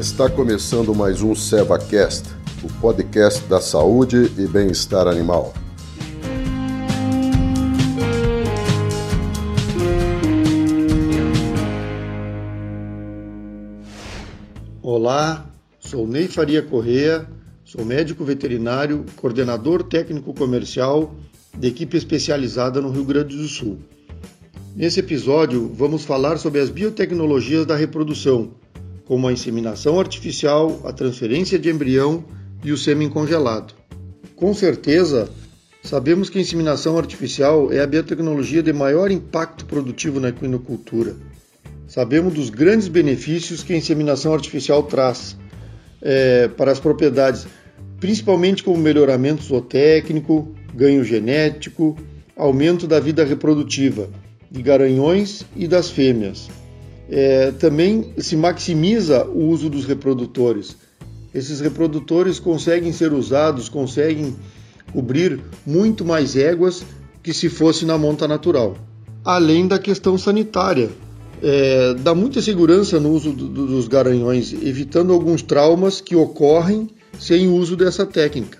Está começando mais um SevaCast, o podcast da saúde e bem-estar animal. Olá, sou Ney Faria Correa, sou médico veterinário, coordenador técnico comercial de equipe especializada no Rio Grande do Sul. Nesse episódio, vamos falar sobre as biotecnologias da reprodução, como a inseminação artificial, a transferência de embrião e o sêmen congelado. Com certeza, sabemos que a inseminação artificial é a biotecnologia de maior impacto produtivo na equinocultura. Sabemos dos grandes benefícios que a inseminação artificial traz é, para as propriedades, principalmente como melhoramento zootécnico, ganho genético, aumento da vida reprodutiva de garanhões e das fêmeas. É, também se maximiza o uso dos reprodutores. Esses reprodutores conseguem ser usados, conseguem cobrir muito mais éguas que se fosse na monta natural. Além da questão sanitária, é, dá muita segurança no uso do, dos garanhões, evitando alguns traumas que ocorrem sem o uso dessa técnica.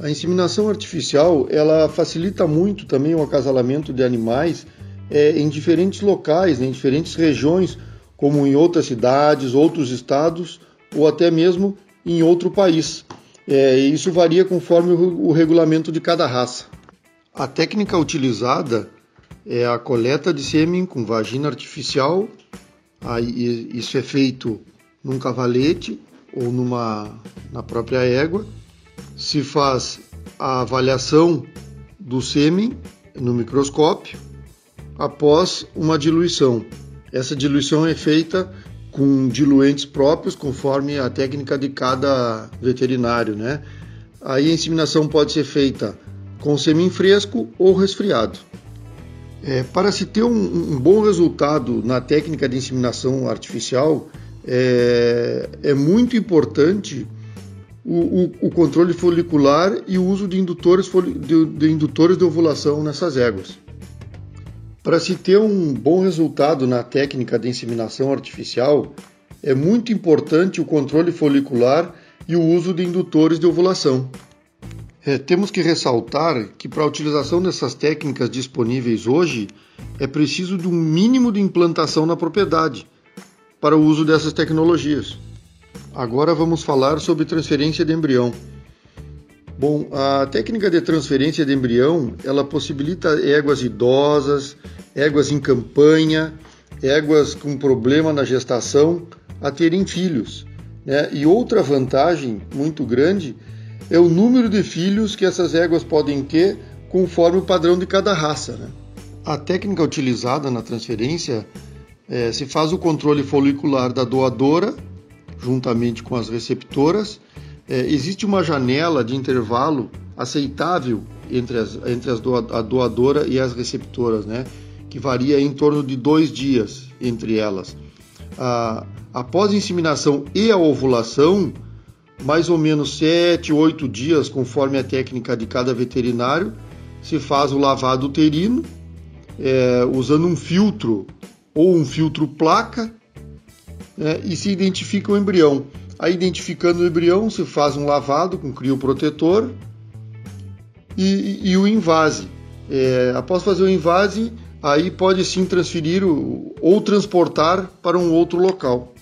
A inseminação artificial ela facilita muito também o acasalamento de animais é, em diferentes locais, né, em diferentes regiões, como em outras cidades, outros estados ou até mesmo em outro país. É, isso varia conforme o, regulamento de cada raça. A técnica utilizada é a coleta de sêmen com vagina artificial. Aí, isso é feito num cavalete ou numa, na própria égua. Se faz a avaliação do sêmen no microscópio após uma diluição. Essa diluição é feita com diluentes próprios, conforme a técnica de cada veterinário, né? Aí a inseminação pode ser feita com sêmen fresco ou resfriado. É, para se ter um, um, bom resultado na técnica de inseminação artificial, é, é muito importante o, o, o, controle folicular e o uso de indutores, de, de indutores de ovulação nessas éguas. Para se ter um bom resultado na técnica de inseminação artificial, é muito importante o controle folicular e o uso de indutores de ovulação. É, temos que ressaltar que para a utilização dessas técnicas disponíveis hoje é preciso de um mínimo de implantação na propriedade para o uso dessas tecnologias. Agora vamos falar sobre transferência de embrião. Bom, a técnica de transferência de embrião, ela possibilita éguas idosas, éguas em campanha, éguas com problema na gestação a terem filhos. Né? E outra vantagem muito grande é o número de filhos que essas éguas podem ter conforme o padrão de cada raça. Né? A técnica utilizada na transferência é, se faz o controle folicular da doadora, juntamente com as receptoras, é, existe uma janela de intervalo aceitável entre, as, entre as doa, a doadora e as receptoras, né? que varia em torno de dois dias entre elas. Ah, após a inseminação e a ovulação, mais ou menos sete, oito dias, conforme a técnica de cada veterinário, se faz o lavado uterino, é, usando um filtro ou um filtro placa, né, e se identifica o embrião. Aí, identificando o embrião, se faz um lavado com crioprotetor e, e o invase. É, após fazer o invase, aí pode sim transferir o, ou transportar para um outro local.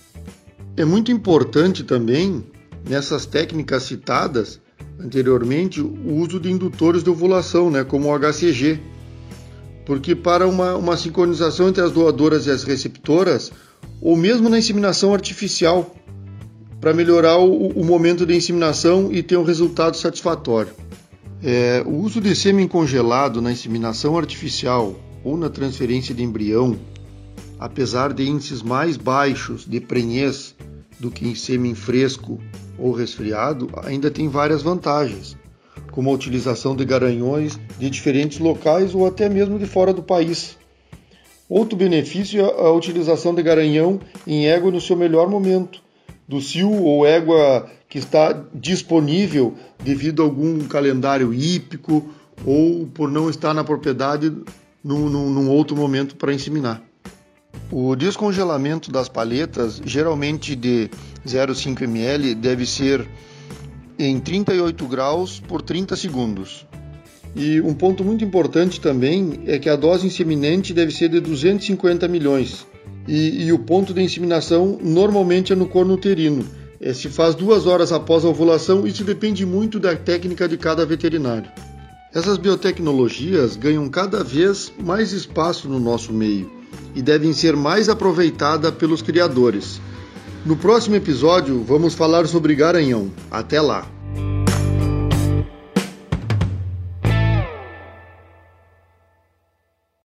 É muito importante também, nessas técnicas citadas anteriormente, o uso de indutores de ovulação, né, como o HCG, porque para uma, uma sincronização entre as doadoras e as receptoras, ou mesmo na inseminação artificial, para melhorar o, o, momento de inseminação e ter um resultado satisfatório. É, o uso de sêmen congelado na inseminação artificial ou na transferência de embrião, apesar de índices mais baixos de prenhez do que em sêmen fresco ou resfriado, ainda tem várias vantagens, como a utilização de garanhões de diferentes locais ou até mesmo de fora do país. Outro benefício é a utilização de garanhão em égua no seu melhor momento, do cio ou égua que está disponível devido a algum calendário hípico ou por não estar na propriedade num, num, num outro momento para inseminar. O descongelamento das palhetas, geralmente de 0,5 ml, deve ser em 38 graus por 30 segundos. E um ponto muito importante também é que a dose inseminante deve ser de 250 milhões. E, e o ponto de inseminação normalmente é no corno uterino. É, se faz duas horas após a ovulação, isso depende muito da técnica de cada veterinário. Essas biotecnologias ganham cada vez mais espaço no nosso meio e devem ser mais aproveitadas pelos criadores. No próximo episódio, vamos falar sobre garanhão. Até lá!